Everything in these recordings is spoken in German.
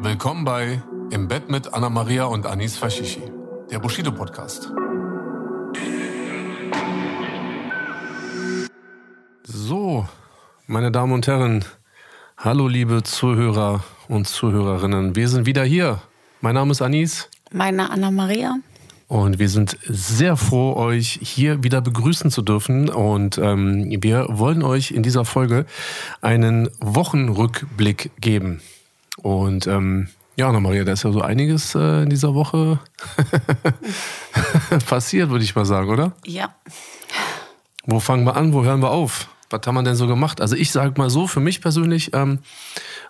Willkommen bei Im Bett mit Anna Maria und Anis Fashishi, der Bushido Podcast. So, meine Damen und Herren, hallo liebe Zuhörer und Zuhörerinnen. Wir sind wieder hier. Mein Name ist Anis. Meine Anna Maria. Und wir sind sehr froh, euch hier wieder begrüßen zu dürfen. Und ähm, wir wollen euch in dieser Folge einen Wochenrückblick geben. Und ähm, ja, Anna Maria, da ist ja so einiges äh, in dieser Woche passiert, würde ich mal sagen, oder? Ja. Wo fangen wir an? Wo hören wir auf? Was haben wir denn so gemacht? Also ich sage mal so, für mich persönlich ähm,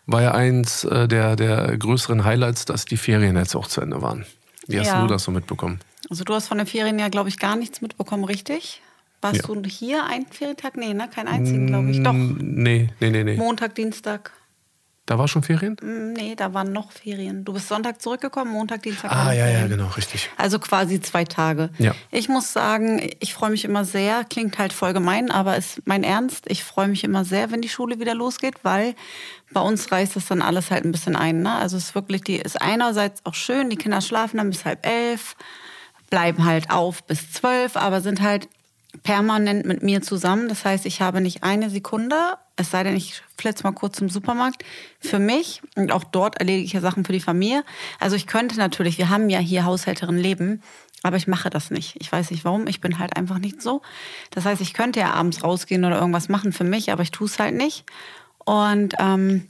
war ja eins äh, der, der größeren Highlights, dass die Ferien jetzt auch zu Ende waren. Wie hast Ja. du das so mitbekommen? Also du hast von den Ferien ja, glaube ich, gar nichts mitbekommen, richtig? Warst Ja. du hier einen Ferientag? Nee, ne? Keinen einzigen, glaube ich. Doch. Nee, nee, nee, nee. Montag, Dienstag. Da war schon Ferien? Mm, Nee, da waren noch Ferien. Du bist Sonntag zurückgekommen, Montag, Dienstag. Ah, ja, ja, genau, richtig. Also quasi zwei Tage. Ja. Ich muss sagen, ich freue mich immer sehr, klingt halt voll gemein, aber ist mein Ernst. Ich freue mich immer sehr, wenn die Schule wieder losgeht, weil bei uns reißt das dann alles halt ein bisschen ein. Ne? Also es ist wirklich, die ist einerseits auch schön, die Kinder schlafen dann bis halb elf, bleiben halt auf bis zwölf, aber sind halt permanent mit mir zusammen. Das heißt, ich habe nicht eine Sekunde, es sei denn, ich flitze mal kurz zum Supermarkt, für mich und auch dort erledige ich ja Sachen für die Familie. Also ich könnte natürlich, wir haben ja hier Haushälterin leben, aber ich mache das nicht. Ich weiß nicht warum, ich bin halt einfach nicht so. Das heißt, ich könnte ja abends rausgehen oder irgendwas machen für mich, aber ich tue es halt nicht. Und ähm,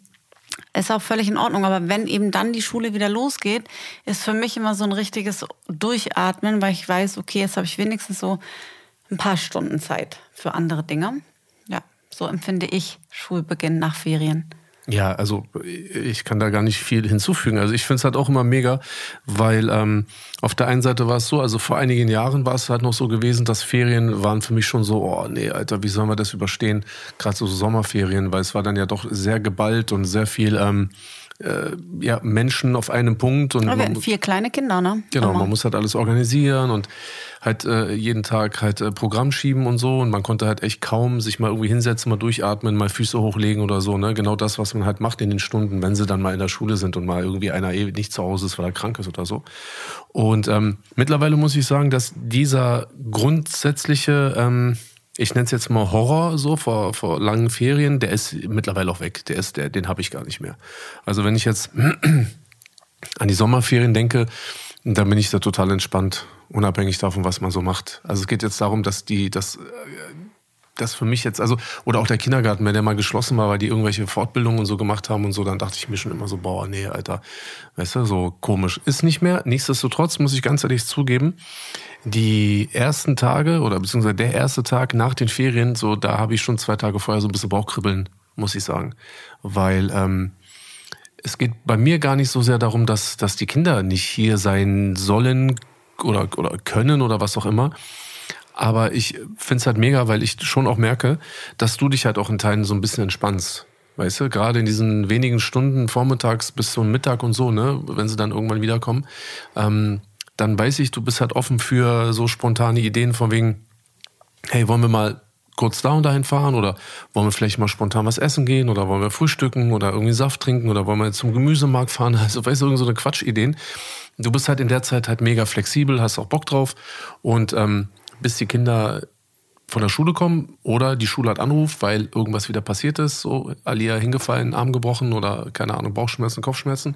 ist auch völlig in Ordnung. Aber wenn eben dann die Schule wieder losgeht, ist für mich immer so ein richtiges Durchatmen, weil ich weiß, okay, jetzt habe ich wenigstens so ein paar Stunden Zeit für andere Dinge. Ja, so empfinde ich Schulbeginn nach Ferien. Ja, also ich kann da gar nicht viel hinzufügen. Also ich finde es halt auch immer mega, weil ähm, auf der einen Seite war es so, also vor einigen Jahren war es halt noch so gewesen, dass Ferien waren für mich schon so, oh nee, Alter, wie sollen wir das überstehen? Gerade so Sommerferien, weil es war dann ja doch sehr geballt und sehr viel ähm, äh, ja, Menschen auf einem Punkt. Und Aber wir man vier kleine Kinder, ne? Genau, Immer. man muss halt alles organisieren und halt äh, jeden Tag halt äh, Programm schieben und so und man konnte halt echt kaum sich mal irgendwie hinsetzen, mal durchatmen, mal Füße hochlegen oder so, ne? Genau das, was man halt macht in den Stunden, wenn sie dann mal in der Schule sind und mal irgendwie einer eh nicht zu Hause ist, weil er krank ist oder so. Und ähm, mittlerweile muss ich sagen, dass dieser grundsätzliche, ähm, ich nenne es jetzt mal Horror so vor, vor langen Ferien, der ist mittlerweile auch weg. Der ist, der, den habe ich gar nicht mehr. Also wenn ich jetzt an die Sommerferien denke, dann bin ich da total entspannt, unabhängig davon, was man so macht. Also es geht jetzt darum, dass die, dass äh, das für mich jetzt, also, oder auch der Kindergarten, wenn der mal geschlossen war, weil die irgendwelche Fortbildungen und so gemacht haben und so, dann dachte ich mir schon immer so, boah, nee, Alter, weißt du, so komisch. Ist nicht mehr. Nichtsdestotrotz muss ich ganz ehrlich zugeben, die ersten Tage oder beziehungsweise der erste Tag nach den Ferien, so, da habe ich schon zwei Tage vorher so ein bisschen Bauchkribbeln, muss ich sagen. Weil, ähm, es geht bei mir gar nicht so sehr darum, dass, dass die Kinder nicht hier sein sollen oder, oder können oder was auch immer. Aber ich finde es halt mega, weil ich schon auch merke, dass du dich halt auch in Teilen so ein bisschen entspannst. Weißt du, gerade in diesen wenigen Stunden vormittags bis zum Mittag und so, ne, wenn sie dann irgendwann wiederkommen, ähm, dann weiß ich, du bist halt offen für so spontane Ideen von wegen, hey, wollen wir mal kurz da und dahin fahren oder wollen wir vielleicht mal spontan was essen gehen oder wollen wir frühstücken oder irgendwie Saft trinken oder wollen wir zum Gemüsemarkt fahren? Also, weißt du, irgend so eine Quatschideen. Du bist halt in der Zeit halt mega flexibel, hast auch Bock drauf und ähm, bis die Kinder von der Schule kommen oder die Schule hat anruft, weil irgendwas wieder passiert ist, so Alia hingefallen, Arm gebrochen oder keine Ahnung, Bauchschmerzen, Kopfschmerzen,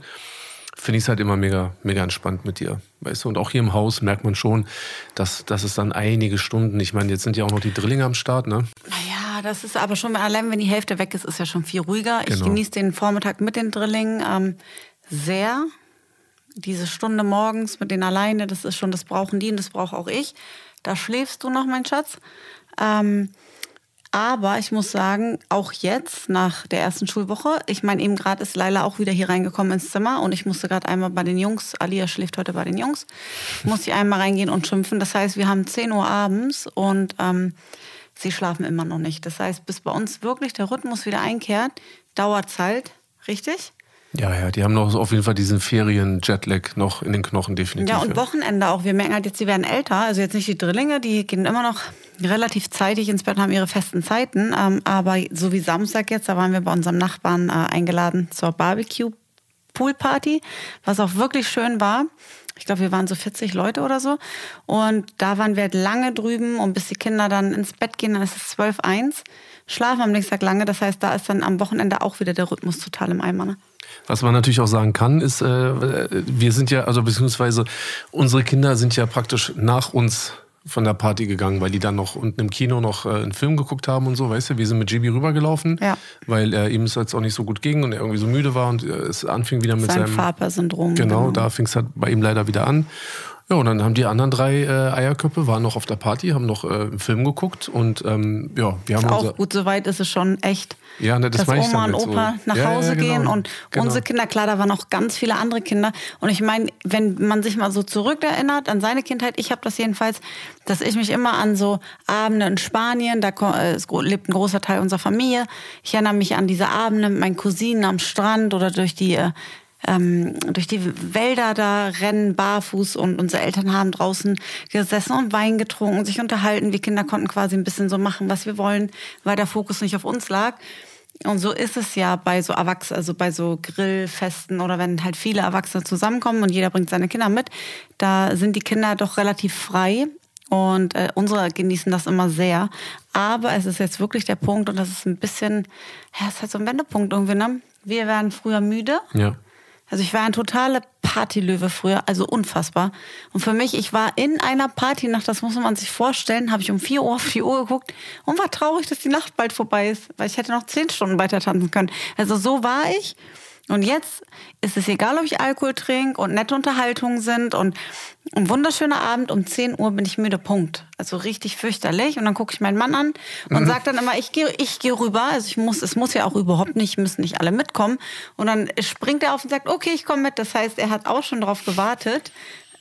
finde ich es halt immer mega, mega entspannt mit dir. Weißt du, und auch hier im Haus merkt man schon, dass, dass es dann einige Stunden, ich meine, jetzt sind ja auch noch die Drillinge am Start, ne? Naja, das ist aber schon, allein wenn die Hälfte weg ist, ist ja schon viel ruhiger. Ich Genau. genieße den Vormittag mit den Drillingen ähm, sehr. Diese Stunde morgens mit denen alleine, das ist schon, das brauchen die und das brauche auch ich. Da schläfst du noch, mein Schatz. Ähm, Aber ich muss sagen, auch jetzt nach der ersten Schulwoche, ich meine, eben gerade ist Laila auch wieder hier reingekommen ins Zimmer und ich musste gerade einmal bei den Jungs, Alia schläft heute bei den Jungs, musste ich einmal reingehen und schimpfen. Das heißt, wir haben 10 Uhr abends und ähm, sie schlafen immer noch nicht. Das heißt, bis bei uns wirklich der Rhythmus wieder einkehrt, dauert es halt, richtig? Ja, ja, die haben noch auf jeden Fall diesen Ferien-Jetlag noch in den Knochen definitiv. Ja, und Wochenende auch. Wir merken halt jetzt, sie werden älter. Also jetzt nicht die Drillinge, die gehen immer noch relativ zeitig ins Bett, haben ihre festen Zeiten. Ähm, aber so wie Samstag jetzt, da waren wir bei unserem Nachbarn äh, eingeladen zur Barbecue-Pool-Party, was auch wirklich schön war. Ich glaube, wir waren so 40 Leute oder so. Und da waren wir halt lange drüben und bis die Kinder dann ins Bett gehen, dann ist es 12, 1. Schlafen am nächsten Tag lange. Das heißt, da ist dann am Wochenende auch wieder der Rhythmus total im Eimer. Ne? Was man natürlich auch sagen kann, ist, äh, wir sind ja, also beziehungsweise unsere Kinder sind ja praktisch nach uns von der Party gegangen, weil die dann noch unten im Kino noch äh, einen Film geguckt haben und so, weißt du, wir sind mit Gibi rübergelaufen, ja. weil äh, ihm es jetzt auch nicht so gut ging und er irgendwie so müde war und äh, es anfing wieder mit Sein seinem Faber-Syndrom. Genau, genau, da fing es halt bei ihm leider wieder an. Ja, und dann haben die anderen drei äh, Eierköpfe, waren noch auf der Party, haben noch äh, einen Film geguckt und ähm, ja, wir haben ist auch gut, soweit ist es schon echt. Ja, ne, das dass Oma und so. Opa nach ja, Hause ja, genau, gehen und genau. unsere Kinder, klar, da waren auch ganz viele andere Kinder. Und ich meine, wenn man sich mal so zurückerinnert an seine Kindheit, ich habe das jedenfalls, dass ich mich immer an so Abende in Spanien, da äh, lebt ein großer Teil unserer Familie. Ich erinnere mich an diese Abende mit meinen Cousinen am Strand oder durch die äh, ähm, durch die Wälder da rennen, barfuß und unsere Eltern haben draußen gesessen und Wein getrunken, sich unterhalten. Wir Kinder konnten quasi ein bisschen so machen, was wir wollen, weil der Fokus nicht auf uns lag. Und so ist es ja bei so Erwachsenen, also bei so Grillfesten oder wenn halt viele Erwachsene zusammenkommen und jeder bringt seine Kinder mit, da sind die Kinder doch relativ frei und äh, unsere genießen das immer sehr. Aber es ist jetzt wirklich der Punkt und das ist ein bisschen, ja, es ist halt so ein Wendepunkt irgendwie, ne? Wir werden früher müde. Ja. Also ich war ein totaler Partylöwe früher, also unfassbar. Und für mich, ich war in einer Partynacht, das muss man sich vorstellen, habe ich um 4 Uhr auf die Uhr geguckt und war traurig, dass die Nacht bald vorbei ist, weil ich hätte noch 10 Stunden weiter tanzen können. Also so war ich. Und jetzt ist es egal, ob ich Alkohol trinke und nette Unterhaltungen sind und ein wunderschöner Abend. Um 10 Uhr bin ich müde, Punkt. Also richtig fürchterlich. Und dann gucke ich meinen Mann an und mhm. sage dann immer, ich gehe ich geh rüber. Also ich muss, es muss ja auch überhaupt nicht, müssen nicht alle mitkommen. Und dann springt er auf und sagt, okay, ich komme mit. Das heißt, er hat auch schon darauf gewartet.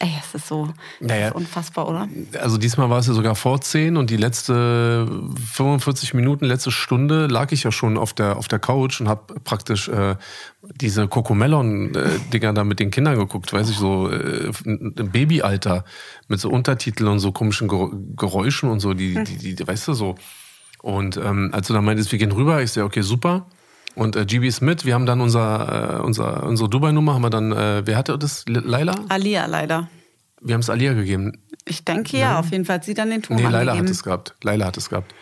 Ey, es ist so naja, ist unfassbar, oder? Also diesmal war es ja sogar vor 10 und die letzte 45 Minuten, letzte Stunde lag ich ja schon auf der, auf der Couch und habe praktisch äh, diese Cocomelon-Dinger da mit den Kindern geguckt, weiß ich, so äh, im Babyalter mit so Untertiteln und so komischen Geräuschen und so, die, die, die weißt du, so. Und ähm, als du dann meintest, wir gehen rüber, ich sehe, okay, super. Und äh, GB ist mit. Wir haben dann unser, äh, unser, unsere Dubai-Nummer, haben wir dann, äh, wer hatte das? Laila? Alia leider. Wir haben es Alia gegeben. Ich denke ja, auf jeden Fall hat sie dann den Ton Nee, Laila hat es gehabt. Laila hat es gehabt.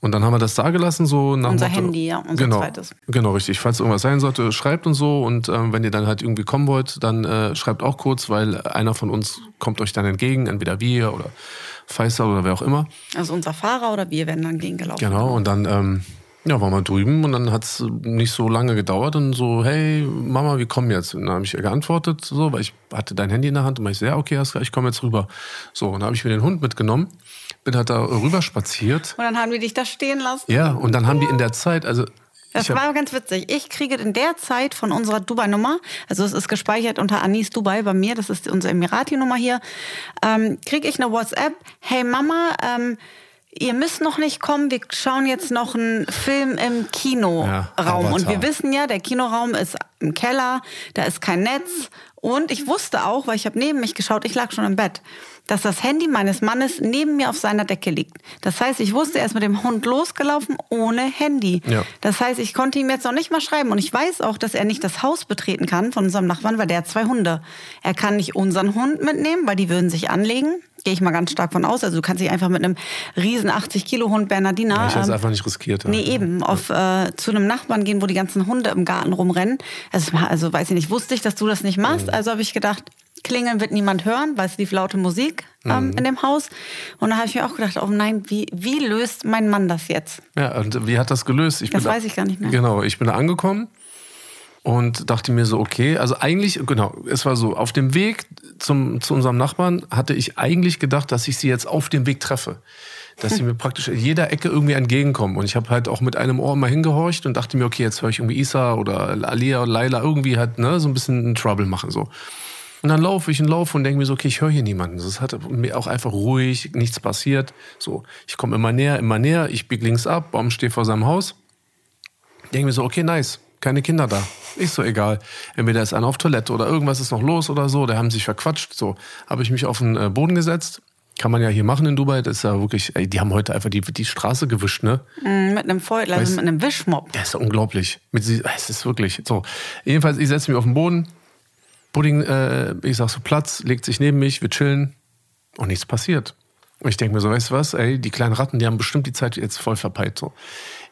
Und dann haben wir das da gelassen, so nach Unser Motto, Handy, ja, unser genau, zweites. Genau, richtig. Falls irgendwas sein sollte, schreibt und so. Und ähm, wenn ihr dann halt irgendwie kommen wollt, dann äh, schreibt auch kurz, weil einer von uns kommt euch dann entgegen, entweder wir oder Faisal oder wer auch immer. Also unser Fahrer oder wir werden dann gegengelaufen. Genau, und dann ähm, ja, waren wir drüben und dann hat es nicht so lange gedauert und so, hey Mama, wir kommen jetzt. Und dann habe ich ihr geantwortet, so, weil ich hatte dein Handy in der Hand und ich so, ja, okay, ich komme jetzt rüber. So, und dann habe ich mir den Hund mitgenommen, bin halt da rüber spaziert. Und dann haben die dich da stehen lassen. Ja, und dann haben die in der Zeit, also das war ganz witzig. Ich kriege in der Zeit von unserer Dubai-Nummer, also es ist gespeichert unter Anis Dubai bei mir, das ist unsere Emirati-Nummer hier, ähm, kriege ich eine WhatsApp, hey Mama, ähm, ihr müsst noch nicht kommen, wir schauen jetzt noch einen Film im Kinoraum. Ja, und wir wissen ja, der Kinoraum ist im Keller, da ist kein Netz. Und ich wusste auch, weil ich habe neben mich geschaut, ich lag schon im Bett, dass das Handy meines Mannes neben mir auf seiner Decke liegt. Das heißt, ich wusste, er ist mit dem Hund losgelaufen ohne Handy. Ja. Das heißt, ich konnte ihm jetzt noch nicht mal schreiben. Und ich weiß auch, dass er nicht das Haus betreten kann von unserem Nachbarn, weil der hat zwei Hunde. Er kann nicht unseren Hund mitnehmen, weil die würden sich anlegen. Gehe ich mal ganz stark von aus. Also du kannst dich einfach mit einem riesen 80 Kilo Hund Bernardiner. Ja, ich hätte es ähm, einfach nicht riskiert. Nee, ja. eben. Auf, äh, zu einem Nachbarn gehen, wo die ganzen Hunde im Garten rumrennen. Also, also weiß ich nicht, wusste ich, dass du das nicht machst. Mhm. Also habe ich gedacht, klingeln wird niemand hören, weil es lief laute Musik ähm, mhm. in dem Haus. Und da habe ich mir auch gedacht, oh nein, wie, wie löst mein Mann das jetzt? Ja, und wie hat das gelöst? Ich das weiß ich gar nicht mehr. Genau, ich bin da angekommen und dachte mir so, okay, also eigentlich, genau, es war so, auf dem Weg zum, zu unserem Nachbarn hatte ich eigentlich gedacht, dass ich sie jetzt auf dem Weg treffe. dass sie mir praktisch in jeder Ecke irgendwie entgegenkommen. Und ich habe halt auch mit einem Ohr mal hingehorcht und dachte mir, okay, jetzt höre ich irgendwie Isa oder Alia oder Laila irgendwie halt ne, so ein bisschen Trouble machen. so. Und dann laufe ich und laufe und denke mir so, okay, ich höre hier niemanden. Es hat mir auch einfach ruhig, nichts passiert. So, ich komme immer näher, immer näher, ich biege links ab, Baum steht vor seinem Haus. Denke mir so, okay, nice, keine Kinder da. Ist so egal. Entweder ist einer auf Toilette oder irgendwas ist noch los oder so, der haben sich verquatscht. So, habe ich mich auf den äh, Boden gesetzt. Kann man ja hier machen in Dubai. Das ist ja wirklich, ey, die haben heute einfach die, die Straße gewischt, ne? Mm, mit einem Feuer, also mit einem Wischmopp. Der ist unglaublich. Mit, es ist wirklich so. Jedenfalls, ich setze mich auf den Boden, Pudding, äh, ich sag so Platz, legt sich neben mich, wir chillen und nichts passiert. Und ich denke mir so, weißt du was, ey, die kleinen Ratten, die haben bestimmt die Zeit jetzt voll verpeilt. So.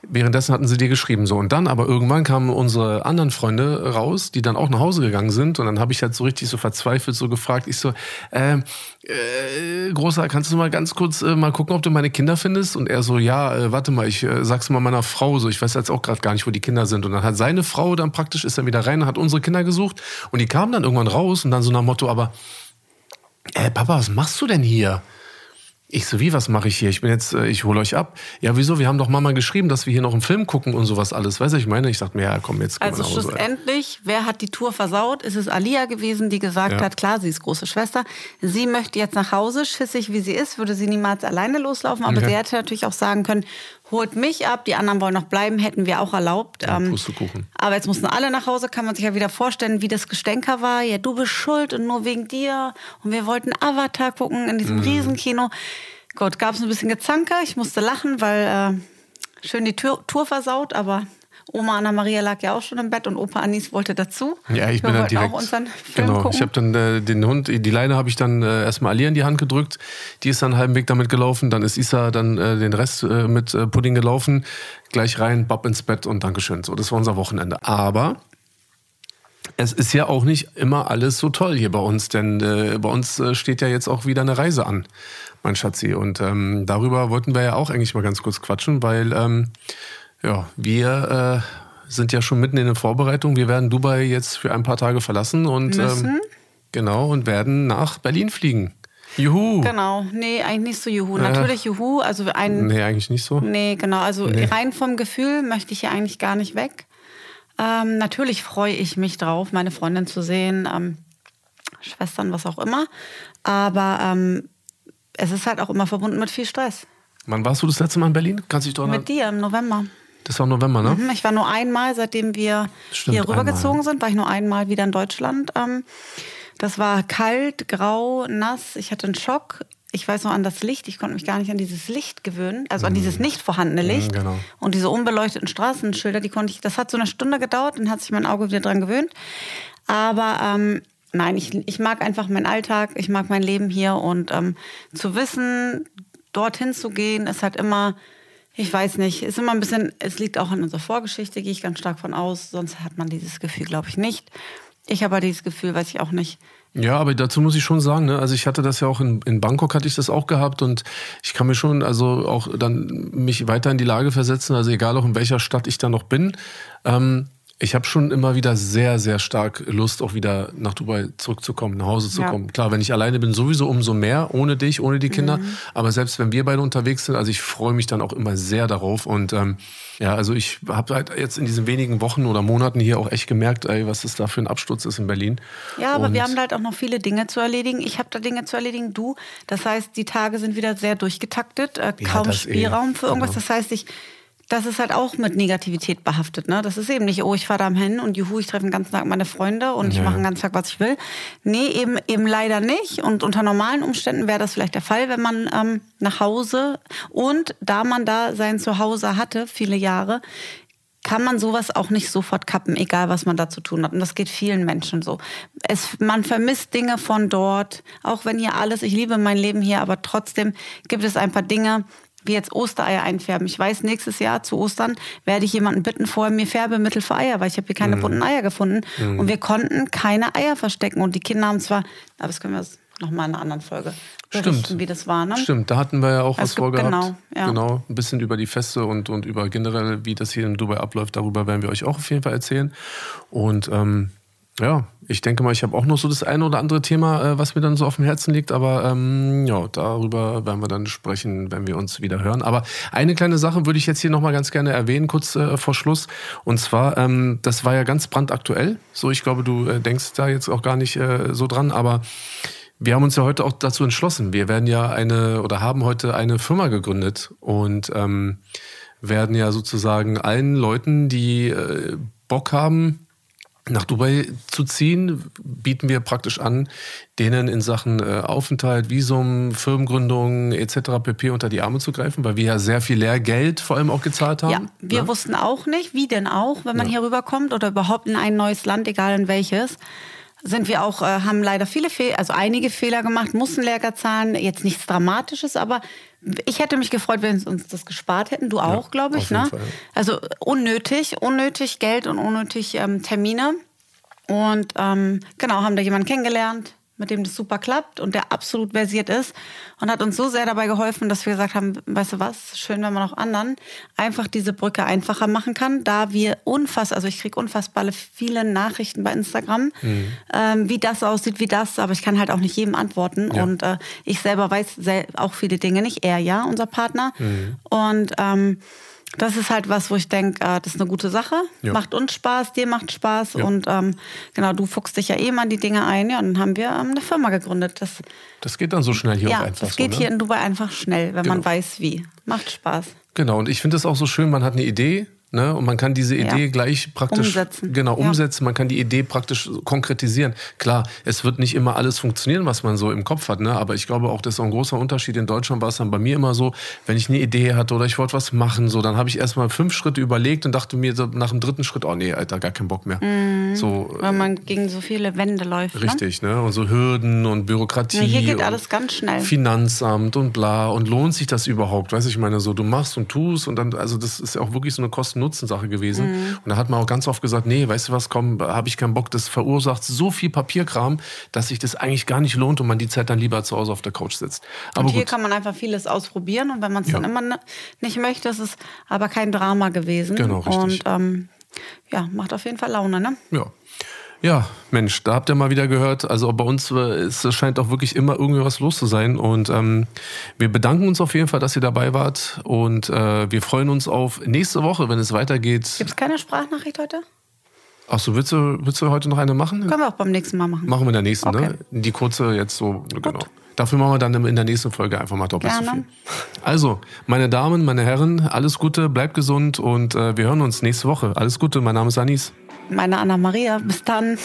Währenddessen hatten sie dir geschrieben so. Und dann aber irgendwann kamen unsere anderen Freunde raus, die dann auch nach Hause gegangen sind. Und dann habe ich halt so richtig so verzweifelt so gefragt. Ich so, äh, äh, Großer, kannst du mal ganz kurz äh, mal gucken, ob du meine Kinder findest? Und er so, ja, äh, warte mal, ich äh, sag's mal meiner Frau so. Ich weiß jetzt auch gerade gar nicht, wo die Kinder sind. Und dann hat seine Frau dann praktisch, ist dann wieder rein und hat unsere Kinder gesucht. Und die kamen dann irgendwann raus und dann so nach Motto, aber, äh, Papa, was machst du denn hier? Ich so, wie, was mache ich hier? Ich bin jetzt, äh, ich hole euch ab. Ja, wieso? Wir haben doch Mama geschrieben, dass wir hier noch einen Film gucken und sowas alles. Weißt du, ich meine, ich dachte mir, ja, komm, jetzt Also nach Hause. schlussendlich, wer hat die Tour versaut? Ist es Alia gewesen, die gesagt Ja. hat, klar, sie ist große Schwester. Sie möchte jetzt nach Hause, schissig wie sie ist, würde sie niemals alleine loslaufen. Aber Okay. sie hätte natürlich auch sagen können, holt mich ab, die anderen wollen noch bleiben, hätten wir auch erlaubt. Ja, Ähm, aber jetzt mussten alle nach Hause, kann man sich ja wieder vorstellen, wie das Gestänker war. Ja, du bist schuld und nur wegen dir. Und wir wollten Avatar gucken in Mhm. diesem Riesenkino. Gut, gab es ein bisschen Gezanker. Ich musste lachen, weil äh, schön die Tour, Tour versaut, aber Oma Anna-Maria lag ja auch schon im Bett und Opa Anis wollte dazu. Ja, ich wir bin dann direkt. auch unseren Film genau. gucken. Ich habe dann äh, den Hund, die Leine habe ich dann äh, erstmal Ali in die Hand gedrückt. Die ist dann einen halben Weg damit gelaufen. Dann ist Isa dann äh, den Rest äh, mit äh, Pudding gelaufen. Gleich rein, Bab ins Bett und Dankeschön. So, das war unser Wochenende. Aber es ist ja auch nicht immer alles so toll hier bei uns, denn äh, bei uns äh, steht ja jetzt auch wieder eine Reise an, mein Schatzi. Und ähm, darüber wollten wir ja auch eigentlich mal ganz kurz quatschen, weil ähm, ja, wir äh, sind ja schon mitten in der Vorbereitung. Wir werden Dubai jetzt für ein paar Tage verlassen und ähm, genau und werden nach Berlin fliegen. Juhu! Genau, nee, eigentlich nicht so Juhu. Natürlich Juhu, also ein, Nee, eigentlich nicht so. Nee, genau. Also Nee. rein vom Gefühl möchte ich hier eigentlich gar nicht weg. Ähm, natürlich freue ich mich drauf, meine Freundin zu sehen, ähm, Schwestern, was auch immer. Aber ähm, es ist halt auch immer verbunden mit viel Stress. Wann warst du das letzte Mal in Berlin? Kannst du dich daran Mit dir im November. Das war November, ne? Mhm, Ich war nur einmal, seitdem wir Stimmt, hier rübergezogen sind, war ich nur einmal wieder in Deutschland. Ähm, das war kalt, grau, nass. Ich hatte einen Schock. Ich weiß noch an das Licht. Ich konnte mich gar nicht an dieses Licht gewöhnen, also an dieses nicht vorhandene Licht. Mhm, genau. Und diese unbeleuchteten Straßenschilder, die konnte ich. Das hat so eine Stunde gedauert, dann hat sich mein Auge wieder dran gewöhnt. Aber ähm, nein, ich, ich mag einfach meinen Alltag, ich mag mein Leben hier und ähm, zu wissen, dorthin zu gehen, ist halt immer, ich weiß nicht, ist immer ein bisschen, es liegt auch an unserer Vorgeschichte, gehe ich ganz stark von aus, sonst hat man dieses Gefühl, glaube ich, nicht. Ich habe halt dieses Gefühl, weiß ich auch nicht. Ja, aber dazu muss ich schon sagen, ne, also ich hatte das ja auch in, in Bangkok hatte ich das auch gehabt und ich kann mir schon also auch dann mich weiter in die Lage versetzen, also egal auch in welcher Stadt ich da noch bin. Ähm, ich habe schon immer wieder sehr, sehr stark Lust, auch wieder nach Dubai zurückzukommen, nach Hause zu Ja. kommen. Klar, wenn ich alleine bin, sowieso umso mehr, ohne dich, ohne die Kinder. Mhm. Aber selbst wenn wir beide unterwegs sind, also ich freue mich dann auch immer sehr darauf. Und ähm, ja, also ich habe halt jetzt in diesen wenigen Wochen oder Monaten hier auch echt gemerkt, ey, was das da für ein Absturz ist in Berlin. Ja, aber Und- wir haben halt auch noch viele Dinge zu erledigen. Ich habe da Dinge zu erledigen, du. Das heißt, die Tage sind wieder sehr durchgetaktet, äh, Ja, kaum das eh. Spielraum für irgendwas. Genau. Das heißt, ich, das ist halt auch mit Negativität behaftet. Ne? Das ist eben nicht, oh, ich fahre da hin und juhu, ich treffe den ganzen Tag meine Freunde und ich Ja. mache den ganzen Tag, was ich will. Nee, eben, eben leider nicht. Und unter normalen Umständen wäre das vielleicht der Fall, wenn man ähm, nach Hause und da man da sein Zuhause hatte, viele Jahre, kann man sowas auch nicht sofort kappen, egal was man da zu tun hat. Und das geht vielen Menschen so. Es, man vermisst Dinge von dort, auch wenn hier alles, ich liebe mein Leben hier, aber trotzdem gibt es ein paar Dinge, wie jetzt Ostereier einfärben. Ich weiß, nächstes Jahr zu Ostern werde ich jemanden bitten, vorher mir Färbemittel für Eier, weil ich habe hier keine bunten Eier gefunden. Und wir konnten keine Eier verstecken. Und die Kinder haben zwar, aber das können wir noch mal in einer anderen Folge berichten, Stimmt. wie das war. Ne? Stimmt, da hatten wir ja auch Es was vorgehabt. genau, ja. genau, ein bisschen über die Feste und, und über generell, wie das hier in Dubai abläuft. Darüber werden wir euch auch auf jeden Fall erzählen. Und ähm, Ja, ich denke mal, ich habe auch noch so das eine oder andere Thema, äh, was mir dann so auf dem Herzen liegt, aber ähm, ja, darüber werden wir dann sprechen, wenn wir uns wieder hören. Aber eine kleine Sache würde ich jetzt hier nochmal ganz gerne erwähnen, kurz äh, vor Schluss. Und zwar, ähm, das war ja ganz brandaktuell. So, ich glaube, du äh, denkst da jetzt auch gar nicht äh, so dran, aber wir haben uns ja heute auch dazu entschlossen. Wir werden ja eine oder haben heute eine Firma gegründet und ähm, werden ja sozusagen allen Leuten, die äh, Bock haben, nach Dubai zu ziehen, bieten wir praktisch an, denen in Sachen äh, Aufenthalt, Visum, Firmengründung etc. pp. unter die Arme zu greifen, weil wir ja sehr viel Lehrgeld vor allem auch gezahlt haben. Ja, wir ne? wussten auch nicht, wie denn auch, wenn man ja. hier rüberkommt oder überhaupt in ein neues Land, egal in welches sind wir auch, äh, haben leider viele Fehler, also einige Fehler gemacht, mussten Lehrgeld zahlen, jetzt nichts Dramatisches, aber ich hätte mich gefreut, wenn sie uns das gespart hätten. Du auch, ja, glaube ich, ne? Fall. Also unnötig, unnötig Geld und unnötig ähm, Termine. Und ähm, genau, haben da jemanden kennengelernt, mit dem das super klappt und der absolut versiert ist und hat uns so sehr dabei geholfen, dass wir gesagt haben, weißt du was, schön, wenn man auch anderen einfach diese Brücke einfacher machen kann, da wir unfassbar, also ich kriege unfassbar viele Nachrichten bei Instagram, mhm. ähm, wie das aussieht, wie das, aber ich kann halt auch nicht jedem antworten ja. und äh, ich selber weiß auch viele Dinge nicht, er ja, unser Partner mhm. und ähm, das ist halt was, wo ich denke, äh, das ist eine gute Sache. Ja. Macht uns Spaß, dir macht Spaß. Ja. Und ähm, genau, du fuchst dich ja eh mal in die Dinge ein. Ja, und dann haben wir ähm, eine Firma gegründet. Das, das geht dann so schnell hier ja, einfach. Das geht so, ne? hier in Dubai einfach schnell, wenn genau. man weiß, wie. Macht Spaß. Genau, und ich finde es auch so schön, man hat eine Idee, Ne? Und man kann diese Idee ja. gleich praktisch umsetzen. Genau, ja. umsetzen. Man kann die Idee praktisch konkretisieren. Klar, es wird nicht immer alles funktionieren, was man so im Kopf hat. Ne? Aber ich glaube auch, das ist auch ein großer Unterschied. In Deutschland war es dann bei mir immer so, wenn ich eine Idee hatte oder ich wollte was machen, so, dann habe ich erstmal fünf Schritte überlegt und dachte mir so nach dem dritten Schritt, oh nee, Alter, gar keinen Bock mehr. Mhm. So, Weil man gegen so viele Wände läuft. Ne? Richtig, ne? Und so Hürden und Bürokratie. Ja, hier geht alles ganz schnell. Finanzamt und bla. Und lohnt sich das überhaupt? Weiß ich meine, so, du machst und tust und dann, also das ist ja auch wirklich so eine Kosten-Nutzen-Sache gewesen. Mhm. Und da hat man auch ganz oft gesagt, nee, weißt du was, komm, habe ich keinen Bock. Das verursacht so viel Papierkram, dass sich das eigentlich gar nicht lohnt und man die Zeit dann lieber zu Hause auf der Couch sitzt. Aber und hier gut. kann man einfach vieles ausprobieren und wenn man es ja. dann immer nicht möchte, ist es aber kein Drama gewesen. Genau, richtig. Und ähm, ja, macht auf jeden Fall Laune, ne? Ja. Ja, Mensch, da habt ihr mal wieder gehört. Also bei uns äh, es scheint auch wirklich immer irgendwie was los zu sein. Und ähm, wir bedanken uns auf jeden Fall, dass ihr dabei wart. Und äh, wir freuen uns auf nächste Woche, wenn es weitergeht. Gibt es keine Sprachnachricht heute? Achso, willst du, willst du heute noch eine machen? Können wir auch beim nächsten Mal machen. Machen wir in der nächsten, ne? okay. ne? Die kurze jetzt so, Gut. genau. Dafür machen wir dann in der nächsten Folge einfach mal doppelt Gerne. so viel. Also, meine Damen, meine Herren, alles Gute, bleibt gesund und äh, wir hören uns nächste Woche. Alles Gute, mein Name ist Anis meine Anna Maria. Bis dann.